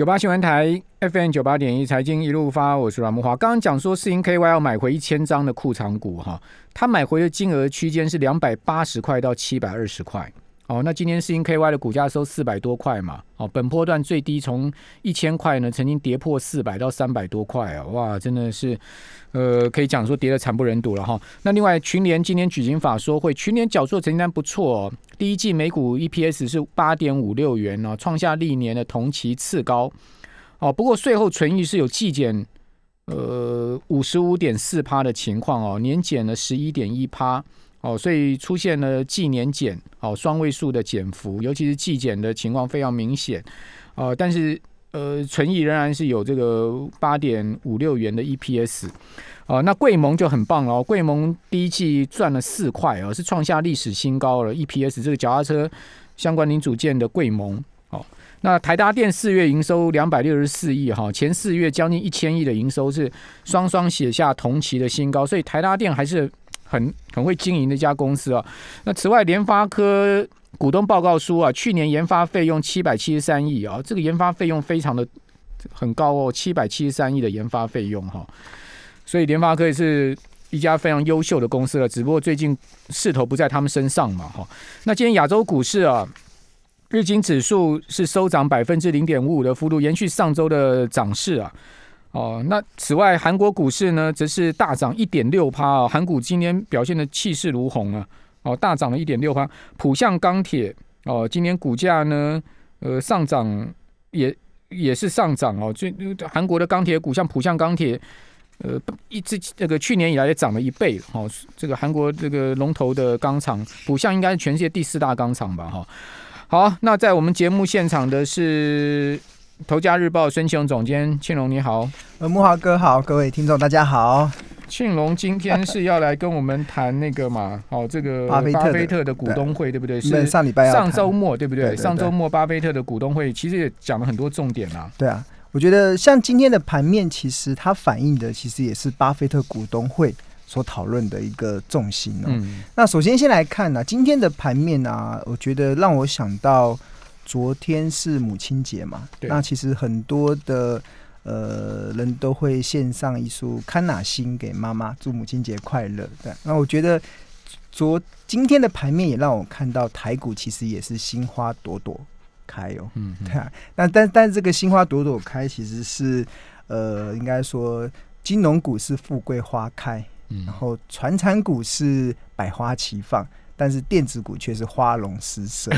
九八新闻台 FM 九八点一财经一路发，我是阮木华。刚刚讲说四星 KY 要买回一千张的库藏股哈，他买回的金额区间是两百八十块到七百二十块。哦，那今天四星 KY 的股价收四百多块嘛？哦，本波段最低从一千块呢，曾经跌破四百到三百多块啊！哇，真的是，呃，可以讲说跌得惨不忍睹了哈。那另外群联今天举行法说会，群联缴出成绩单不错哦，第一季每股 EPS 是八点五六元哦，创下历年的同期次高哦。不过税后存益是有季减，呃，五十五点四趴的情况哦，年减了十一点一趴。哦，所以出现了季年减哦双位数的减幅，尤其是季减的情况非常明显，呃，但是呃，存益仍然是有这个八点五六元的 EPS，哦，那贵盟就很棒哦，贵盟第一季赚了四块哦，是创下历史新高了 EPS，这个脚踏车相关零组件的贵盟，哦，那台达电四月营收两百六十四亿哈，前四月将近一千亿的营收是双双写下同期的新高，所以台达电还是。很很会经营的一家公司啊。那此外，联发科股东报告书啊，去年研发费用七百七十三亿啊，这个研发费用非常的很高哦，七百七十三亿的研发费用哈。所以联发科也是一家非常优秀的公司了，只不过最近势头不在他们身上嘛哈。那今天亚洲股市啊，日经指数是收涨百分之零点五五的幅度，延续上周的涨势啊。哦，那此外，韩国股市呢，则是大涨一点六趴啊。韩股今天表现的气势如虹啊，哦，大涨了一点六趴。浦项钢铁哦，今年股价呢，呃，上涨也也是上涨哦。就韩国的钢铁股，像浦项钢铁，呃，一直这个去年以来也涨了一倍哦。这个韩国这个龙头的钢厂，浦项应该是全世界第四大钢厂吧？哈，好，那在我们节目现场的是。头家日报孙庆龙总监，庆龙你好，呃，木华哥好，各位听众大家好。庆龙今天是要来跟我们谈那个嘛，哦，这个巴菲特的股东会对不对？是上礼拜上周末对不对？上周末巴菲特的股东会其实也讲了很多重点啊。对啊，我觉得像今天的盘面，其实它反映的其实也是巴菲特股东会所讨论的一个重心哦。那首先先来看呢，今天的盘面啊，我觉得让我想到。昨天是母亲节嘛？那其实很多的呃人都会献上一束康乃馨给妈妈，祝母亲节快乐。对，那我觉得昨今天的盘面也让我看到台股其实也是新花朵朵开哦。嗯，对啊。那但但这个新花朵朵开其实是呃，应该说金融股是富贵花开，然后传产股是百花齐放。但是电子股却是花容失色，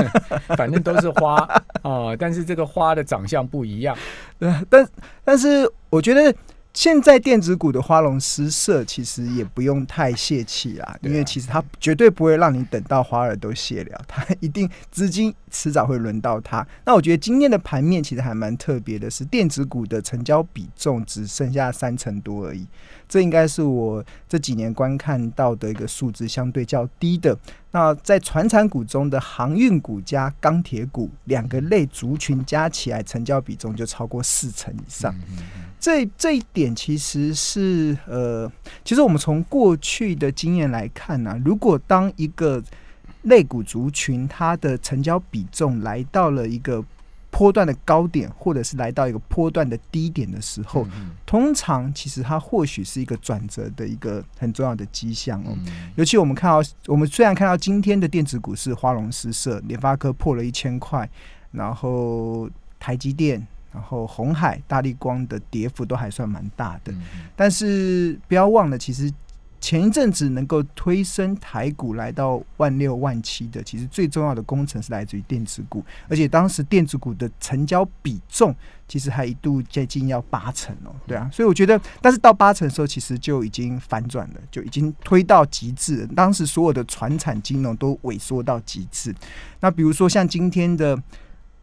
反正都是花啊，但是这个花的长相不一样。对，但但是我觉得。现在电子股的花容失色，其实也不用太泄气啦，因为其实它绝对不会让你等到花儿都谢了，它一定资金迟早会轮到它。那我觉得今天的盘面其实还蛮特别的，是电子股的成交比重只剩下三成多而已，这应该是我这几年观看到的一个数值相对较低的。那在船产股中的航运股加钢铁股两个类族群加起来，成交比重就超过四成以上。这这一点其实是呃，其实我们从过去的经验来看呢，如果当一个类股族群它的成交比重来到了一个波段的高点，或者是来到一个波段的低点的时候，通常其实它或许是一个转折的一个很重要的迹象哦。尤其我们看到，我们虽然看到今天的电子股市花容失色，联发科破了一千块，然后台积电。然后红海、大力光的跌幅都还算蛮大的，但是不要忘了，其实前一阵子能够推升台股来到万六万七的，其实最重要的工程是来自于电子股，而且当时电子股的成交比重其实还一度接近要八成哦，对啊，所以我觉得，但是到八成的时候，其实就已经反转了，就已经推到极致，当时所有的船产金融都萎缩到极致。那比如说像今天的。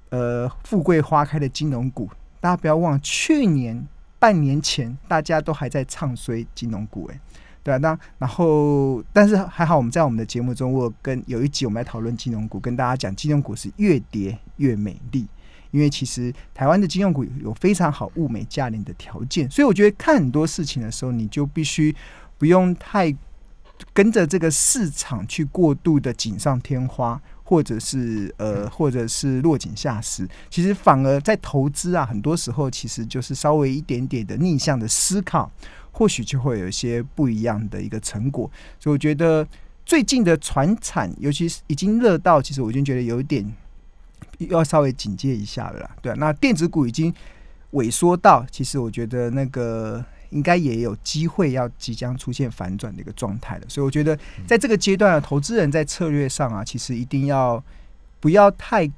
呃，富贵花开的金融股，大家不要忘，去年半年前大家都还在唱衰金融股，哎，对啊，那然后，但是还好，我们在我们的节目中，我跟有一集我们来讨论金融股，跟大家讲金融股是越跌越美丽，因为其实台湾的金融股有非常好物美价廉的条件，所以我觉得看很多事情的时候，你就必须不用太跟着这个市场去过度的锦上添花。或者是呃，或者是落井下石，其实反而在投资啊，很多时候其实就是稍微一点点的逆向的思考，或许就会有一些不一样的一个成果。所以我觉得最近的船产，尤其是已经热到，其实我已经觉得有一点要稍微警戒一下了啦。对，那电子股已经萎缩到，其实我觉得那个。应该也有机会要即将出现反转的一个状态了，所以我觉得在这个阶段，投资人在策略上啊，其实一定要不要太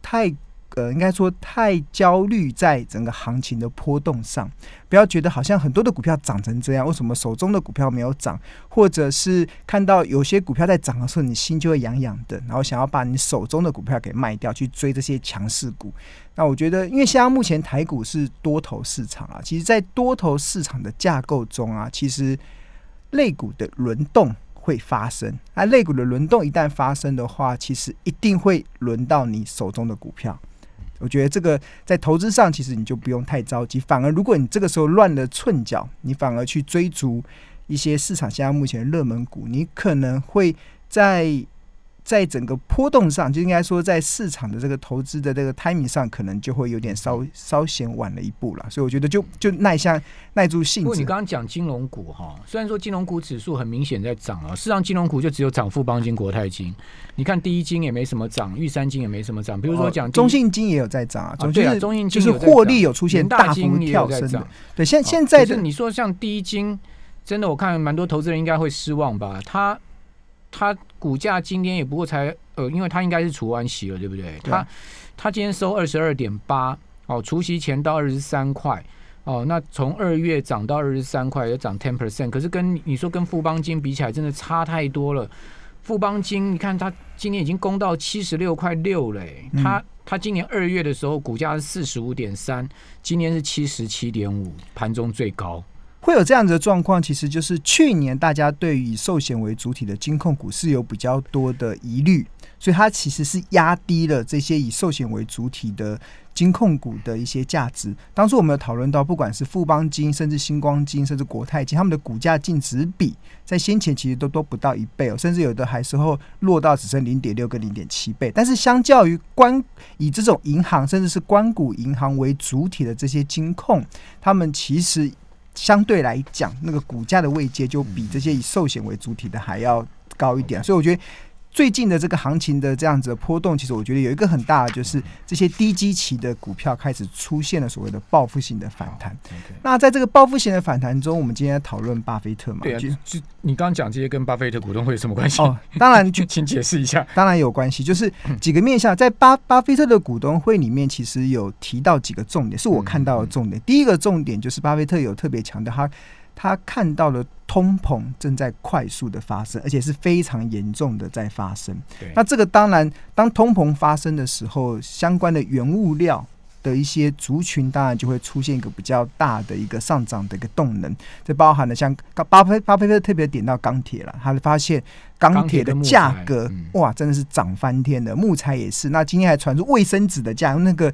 太。呃，应该说太焦虑在整个行情的波动上，不要觉得好像很多的股票涨成这样，为什么手中的股票没有涨？或者是看到有些股票在涨的时候，你心就会痒痒的，然后想要把你手中的股票给卖掉，去追这些强势股。那我觉得，因为现在目前台股是多头市场啊，其实，在多头市场的架构中啊，其实类股的轮动会发生。那类股的轮动一旦发生的话，其实一定会轮到你手中的股票。我觉得这个在投资上，其实你就不用太着急。反而，如果你这个时候乱了寸脚，你反而去追逐一些市场现在目前热门股，你可能会在。在整个波动上，就应该说，在市场的这个投资的这个 timing 上，可能就会有点稍稍显晚了一步了。所以我觉得，就就耐下耐住性子。不过你刚刚讲金融股哈，虽然说金融股指数很明显在涨啊，事实上金融股就只有涨富邦金、国泰金。你看第一金也没什么涨，玉山金也没什么涨。比如说讲中信金也有在涨啊，对啊，中信金就是获利有出现大幅跳升的。对，现现在的你说像第一金，真的我看蛮多投资人应该会失望吧？他。它股价今天也不过才呃，因为它应该是除完息了，对不对？它它今天收二十二点八哦，除息前到二十三块哦，那从二月涨到二十三块，也涨 ten percent。可是跟你说跟富邦金比起来，真的差太多了。富邦金，你看它今年已经攻到七十六块六嘞，它它今年二月的时候股价是四十五点三，今年是七十七点五，盘中最高。会有这样子的状况，其实就是去年大家对于以寿险为主体的金控股是有比较多的疑虑，所以它其实是压低了这些以寿险为主体的金控股的一些价值。当初我们有讨论到，不管是富邦金、甚至星光金、甚至国泰金，他们的股价净值比在先前其实都都不到一倍哦，甚至有的还时候落到只剩零点六跟零点七倍。但是相较于关以这种银行甚至是关谷银行为主体的这些金控，他们其实。相对来讲，那个股价的位阶就比这些以寿险为主体的还要高一点，所以我觉得最近的这个行情的这样子的波动，其实我觉得有一个很大的就是这些低基期的股票开始出现了所谓的报复性的反弹。那在这个报复性的反弹中，我们今天讨论巴菲特嘛？对啊，就就你刚刚讲这些跟巴菲特股东会有什么关系？哦，当然，就 请解释一下。当然有关系，就是几个面向，在巴巴菲特的股东会里面，其实有提到几个重点，是我看到的重点。第一个重点就是巴菲特有特别强调他。他看到了通膨正在快速的发生，而且是非常严重的在发生。那这个当然，当通膨发生的时候，相关的原物料。的一些族群，当然就会出现一个比较大的一个上涨的一个动能。这包含了像巴菲巴菲特特别点到钢铁了，他发现钢铁的价格哇，真的是涨翻天的。木材也是。那今天还传出卫生纸的价，那个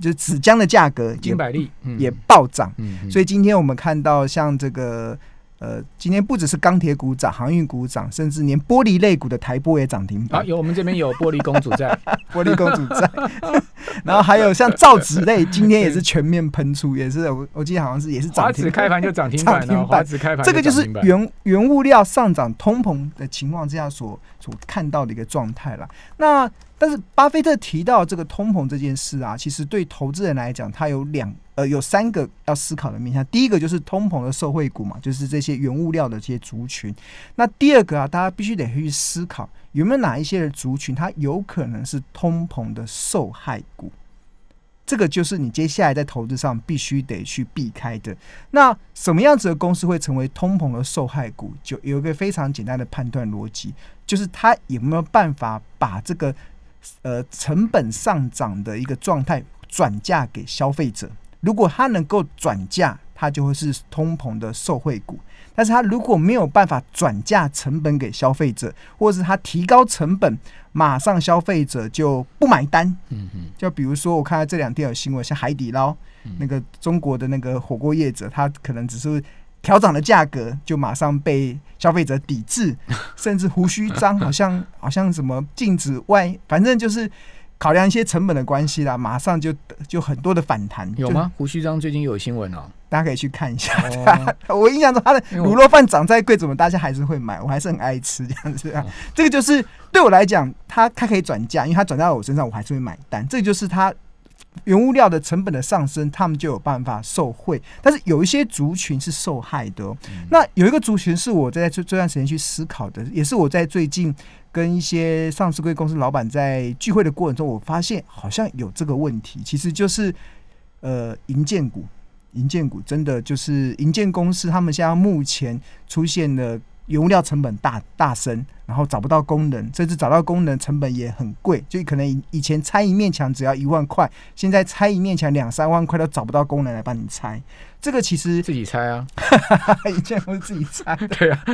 就纸浆的价格金百利也暴涨。所以今天我们看到像这个。呃，今天不只是钢铁股涨，航运股涨，甚至连玻璃类股的台玻也涨停板。啊，有我们这边有玻璃公主在，玻璃公主在。然后还有像造纸类，今天也是全面喷出，也是我我记得好像是也是涨停。开盘就涨停板，华子开盘，这个就是原原物料上涨、通膨的情况之下所所看到的一个状态了。那但是巴菲特提到这个通膨这件事啊，其实对投资人来讲，它有两。呃，有三个要思考的面向。第一个就是通膨的受惠股嘛，就是这些原物料的这些族群。那第二个啊，大家必须得去思考，有没有哪一些的族群，它有可能是通膨的受害股？这个就是你接下来在投资上必须得去避开的。那什么样子的公司会成为通膨的受害股？就有一个非常简单的判断逻辑，就是它有没有办法把这个呃成本上涨的一个状态转嫁给消费者。如果它能够转嫁，它就会是通膨的受惠股。但是它如果没有办法转嫁成本给消费者，或者是它提高成本，马上消费者就不买单。嗯嗯。就比如说，我看到这两天有新闻，像海底捞那个中国的那个火锅业者，他可能只是调涨的价格，就马上被消费者抵制，甚至胡须章好像好像什么禁止外，反正就是考量一些成本的关系啦，马上就就很多的反弹。有吗？胡须章最近有新闻哦。大家可以去看一下。哦 我印象中他的卤肉饭涨再贵，怎么大家还是会买？我还是很爱吃这样子啊。这个就是对我来讲，它它可以转嫁，因为它转嫁到我身上，我还是会买单。这個就是它原物料的成本的上升，他们就有办法受惠。但是有一些族群是受害的、哦。那有一个族群是我在这这段时间去思考的，也是我在最近跟一些上市贵公司老板在聚会的过程中，我发现好像有这个问题，其实就是呃银建股。银建股真的就是银建公司，他们现在目前出现了原物料成本大大升，然后找不到工人，甚至找到工人成本也很贵，就可能以以前拆一面墙只要一万块，现在拆一面墙两三万块都找不到工人来帮你拆。这个其实自己拆啊，以前不是自己拆，对啊，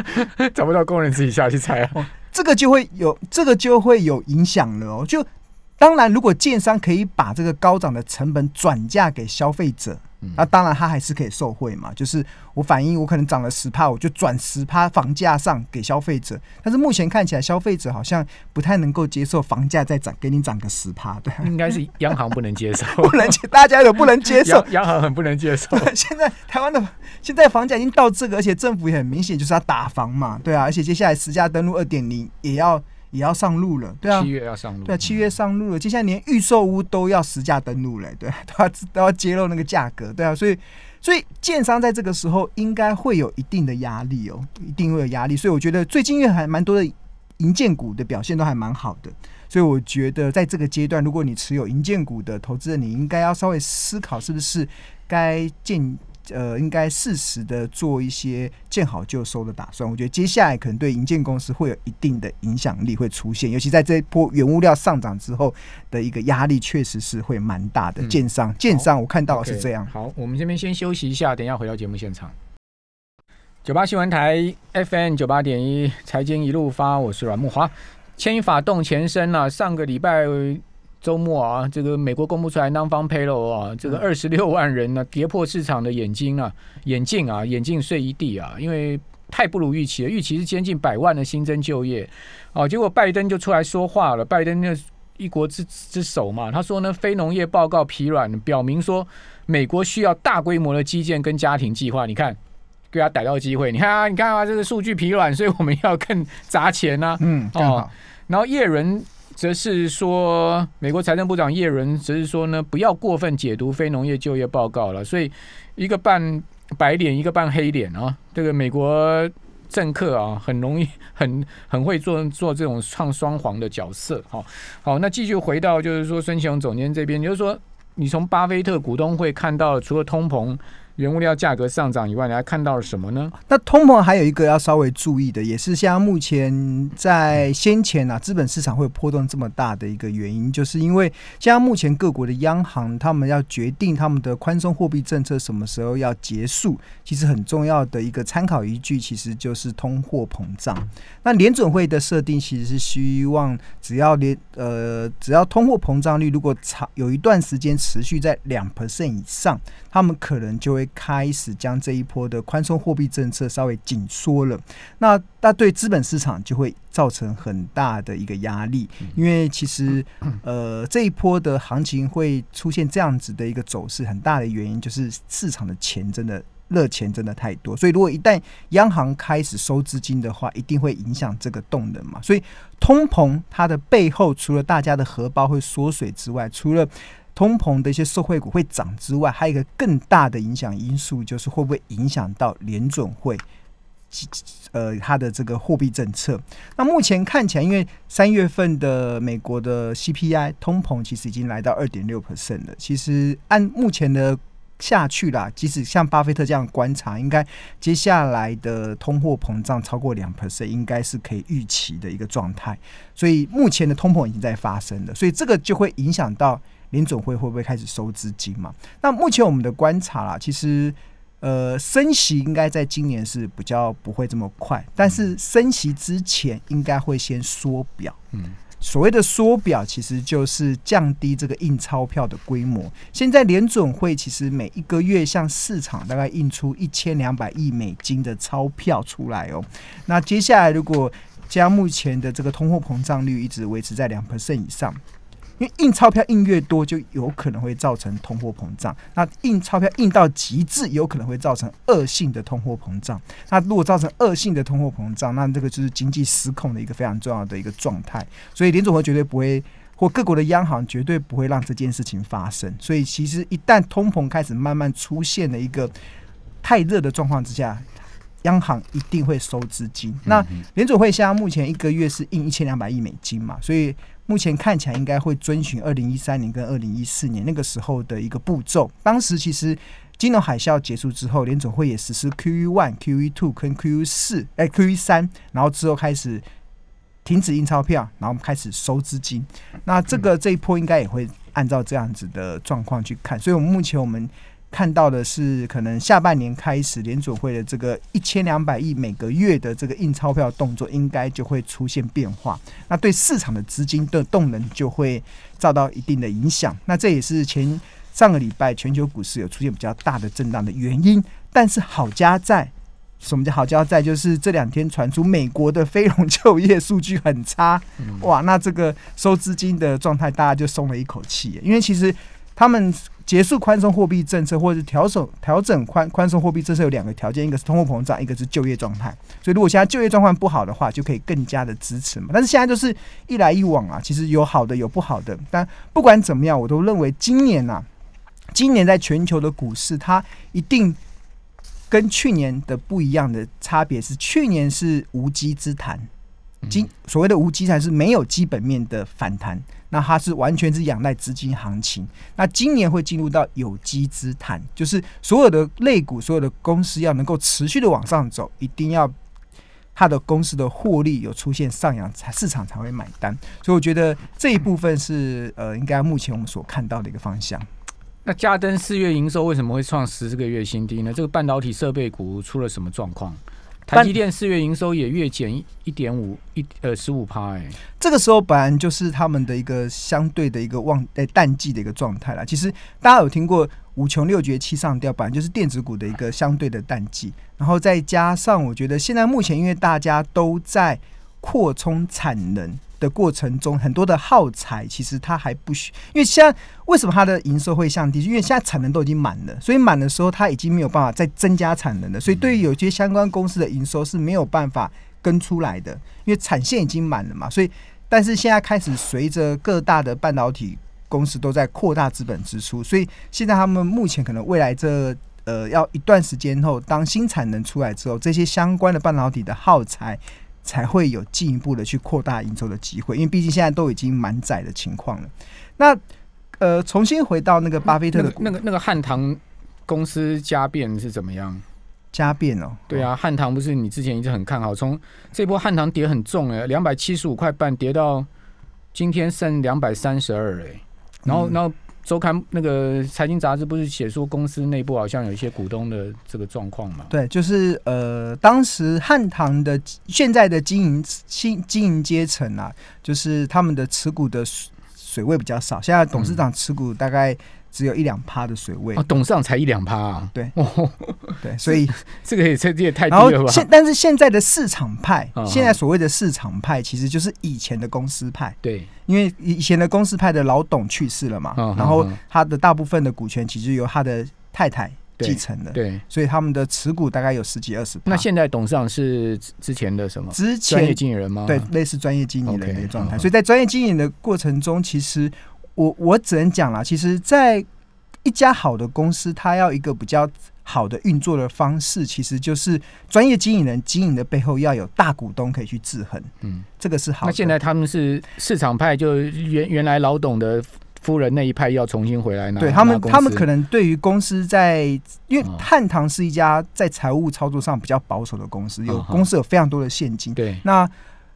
找不到工人自己下去拆啊。这个就会有这个就会有影响了哦。就当然，如果建商可以把这个高涨的成本转嫁给消费者，嗯那当然他还是可以受惠嘛。就是我反映我可能涨了十趴，我就转十趴房价上给消费者。但是目前看起来，消费者好像不太能够接受房价再涨，给你涨个十趴，对，应该是央行不能接受，不能接，大家都不能接受。央央行很不能接受。现在台湾的现在房价已经到这个，而且政府也很明显就是要打房嘛，对啊，而且接下来实价登录二点零也要也要上路了，对啊。七，月要上路，对啊，七月上路了，接下来连预售屋都要实价登录了，对啊，都要都要揭露那个价格，对啊，所以所以建商在这个时候应该会有一定的压力哦，一定会有压力，所以我觉得最近因为还蛮多的银建股的表现都还蛮好的，所以我觉得在这个阶段，如果你持有银建股的投资人，你应该要稍微思考是不是该建。呃，应该适时的做一些见好就收的打算。我觉得接下来可能对银建公司会有一定的影响力会出现，尤其在这一波原物料上涨之后的一个压力，确实是会蛮大的。嗯建商，建商我看到是这样。好，我们这边先休息一下，等一下回到节目现场。九八新闻台 FM 九八点一，财经一路发，我是阮木华。牵一发动全身啊，上个礼拜周末啊，这个美国公布出来 non farm payroll 啊，这个二十六万人呢、跌破市场的眼睛啊，眼镜啊，眼镜碎一地啊，因为太不如预期了，预期是接近百万的新增就业，哦，结果拜登就出来说话了，拜登那一国之之首嘛，他说呢，非农业报告疲软，表明说美国需要大规模的基建跟家庭计划，你看。给他逮到机会，你看啊，你看啊，这个数据疲软，所以我们要更砸钱啊。嗯，更好。然后叶伦则是说，美国财政部长叶伦则是说呢，不要过分解读非农业就业报告了。所以一个半白脸，一个半黑脸啊，这个美国政客啊，很容易很很会做做这种唱双簧的角色。好，好，那继续回到就是说孙启荣总监这边，就是说你从巴菲特股东会看到，除了通膨。原物料价格上涨以外，你还看到了什么呢？那通膨还有一个要稍微注意的，也是像目前在先前啊，资本市场会有波动这么大的一个原因，就是因为像目前各国的央行他们要决定他们的宽松货币政策什么时候要结束，其实很重要的一个参考依据其实就是通货膨胀。那联准会的设定其实是希望只要联呃只要通货膨胀率如果长有一段时间持续在两 percent 以上，他们可能就会开始将这一波的宽松货币政策稍微紧缩了。那那对资本市场就会造成很大的一个压力，因为其实呃这一波的行情会出现这样子的一个走势，很大的原因就是市场的钱真的。热钱真的太多，所以如果一旦央行开始收资金的话，一定会影响这个动能嘛。所以通膨它的背后，除了大家的荷包会缩水之外，除了通膨的一些社会股会涨之外，还有一个更大的影响因素，就是会不会影响到联准会。呃，它的这个货币政策，那目前看起来，因为三月份的美国的 CPI 通膨其实已经来到二点六 percent 了。其实按目前的下去啦，即使像巴菲特这样观察，应该接下来的通货膨胀超过两 percent，应该是可以预期的一个状态。所以目前的通膨已经在发生了，所以这个就会影响到联总会会不会开始收资金嘛？那目前我们的观察啦，其实。呃，升息应该在今年是比较不会这么快，但是升息之前应该会先缩表。嗯，所谓的缩表，其实就是降低这个印钞票的规模。现在联准会其实每一个月向市场大概印出一千两百亿美金的钞票出来哦。那接下来如果将目前的这个通货膨胀率一直维持在两 percent 以上。因为印钞票印越多，就有可能会造成通货膨胀。那印钞票印到极致，有可能会造成恶性的通货膨胀。那如果造成恶性的通货膨胀，那这个就是经济失控的一个非常重要的一个状态。所以联总会绝对不会，或各国的央行绝对不会让这件事情发生。所以其实一旦通膨开始慢慢出现了一个太热的状况之下，央行一定会收资金。那联准会现在目前一个月是印一千两百亿美金嘛，所以。目前看起来应该会遵循二零一三年跟二零一四年那个时候的一个步骤。当时其实金融海啸结束之后，联总会也实施 QE one、QE two 跟 QE 四，哎，QE 三，然后之后开始停止印钞票，然后开始收资金。那这个这一波应该也会按照这样子的状况去看。所以，我们目前我们。看到的是，可能下半年开始，联准会的这个一千两百亿每个月的这个印钞票动作，应该就会出现变化。那对市场的资金的动能就会遭到一定的影响。那这也是前上个礼拜全球股市有出现比较大的震荡的原因。但是好家在，什么叫好家在？就是这两天传出美国的非农就业数据很差，哇，那这个收资金的状态，大家就松了一口气。因为其实他们。结束宽松货币政策，或者是调整调整宽宽松货币政策有两个条件，一个是通货膨胀，一个是就业状态。所以如果现在就业状况不好的话，就可以更加的支持嘛。但是现在就是一来一往啊，其实有好的有不好的。但不管怎么样，我都认为今年呐，今年在全球的股市，它一定跟去年的不一样的差别是，去年是无稽之谈。今所谓的无稽产是没有基本面的反弹，那它是完全是仰赖资金行情。那今年会进入到有机之谈，就是所有的类股、所有的公司要能够持续的往上走，一定要它的公司的获利有出现上扬，才市场才会买单。所以我觉得这一部分是呃，应该目前我们所看到的一个方向。那嘉登四月营收为什么会创十个月新低呢？这个半导体设备股出了什么状况？台积电四月营收也月减一一点五一呃十五趴哎，这个时候本来就是他们的一个相对的一个旺诶淡季的一个状态啦。其实大家有听过五穷六绝七上吊，本来就是电子股的一个相对的淡季。然后再加上我觉得现在目前因为大家都在扩充产能。的过程中，很多的耗材其实它还不需，因为现在为什么它的营收会降低？因为现在产能都已经满了，所以满的时候它已经没有办法再增加产能了，所以对于有些相关公司的营收是没有办法跟出来的，因为产线已经满了嘛。所以，但是现在开始随着各大的半导体公司都在扩大资本支出，所以现在他们目前可能未来这呃要一段时间后，当新产能出来之后，这些相关的半导体的耗材。才会有进一步的去扩大营收的机会，因为毕竟现在都已经满载的情况了。那呃，重新回到那个巴菲特的那个那个汉唐公司加变是怎么样？加变哦，对啊，汉唐不是你之前一直很看好，从这波汉唐跌很重哎，两百七十五块半跌到今天剩两百三十二哎，然后然后。周刊那个财经杂志不是写说公司内部好像有一些股东的这个状况嘛？对，就是呃，当时汉唐的现在的经营经经营阶层啊，就是他们的持股的水位比较少，现在董事长持股大概只有一两趴的水位。哦，董事长才一两趴啊？对，对，所以 这个也这也太低了吧？现但是现在的市场派，现在所谓的市场派，其实就是以前的公司派。对。因为以前的公司派的老董去世了嘛，然后他的大部分的股权其实由他的太太继承的，对，所以他们的持股大概有十几二十。那现在董事长是之前的什么？之前专业经理人吗？对，类似专业经理人的一个状态。所以在专业经营的过程中，其实我我只能讲了，其实，在一家好的公司，它要一个比较。好的运作的方式，其实就是专业经营人经营的背后要有大股东可以去制衡。嗯，这个是好。那现在他们是市场派，就原原来老董的夫人那一派要重新回来呢？对他们，他们可能对于公司在，因为汉唐是一家在财务操作上比较保守的公司，有公司有非常多的现金。对，那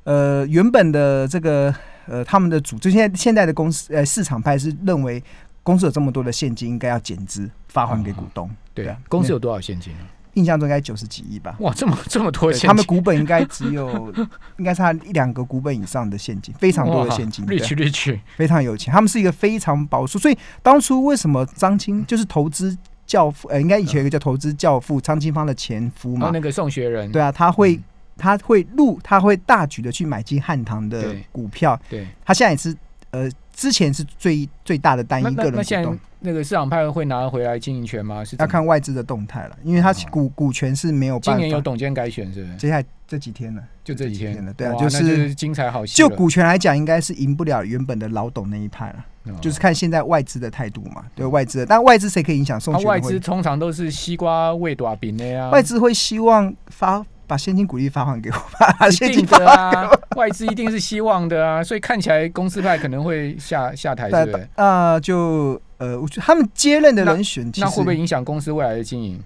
呃原本的这个呃他们的组织现在现在的公司呃市场派是认为。公司有这么多的现金，应该要减资发还给股东。对啊，公司有多少现金？印象中应该九十几亿吧。哇，这么这么多现金，他们股本应该只有，应该差一两个股本以上的现金，非常多的现金，对 rich rich，非常有钱。他们是一个非常保守，所以当初为什么张青就是投资教父？呃，应该以前有一个叫投资教父张清芳的前夫嘛，那个宋学仁，对啊，他会他会入他会大举的去买进汉唐的股票，对，他现在也是呃之前是最最大的单一个人股那那现在东。那个市场派会拿回来经营权吗？是要看外资的动态了，因为他股股权是没有今办法。年有董监改选是不是？接下来这几天了，就这几天了，对啊，就是是精彩好戏。就股权来讲，应该是赢不了原本的老董那一派了，哦就是看现在外资的态度嘛。对外资的，但外资谁可以影响外？资通常都是西瓜味短饼的呀，外资会希望发把现金股利发还给我，把一现金发定的啊，外资一定是希望的啊，所以看起来公司派可能会下下台，对不对？啊，就呃，我觉得他们接任的人选，其那会不会影响公司未来的经营？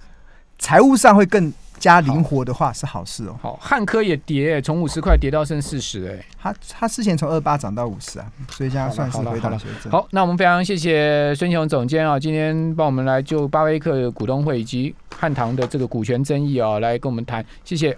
财务上会更加灵活的话是好事哦。好，汉科也跌，从五十块跌到剩四十，哎，他他之前从二八涨到五十啊，所以这样算是回档修正。好，那我们非常谢谢孙雄总监啊，今天帮我们来就巴菲特的股东会以及汉唐的这个股权争议啊，来跟我们谈，谢谢。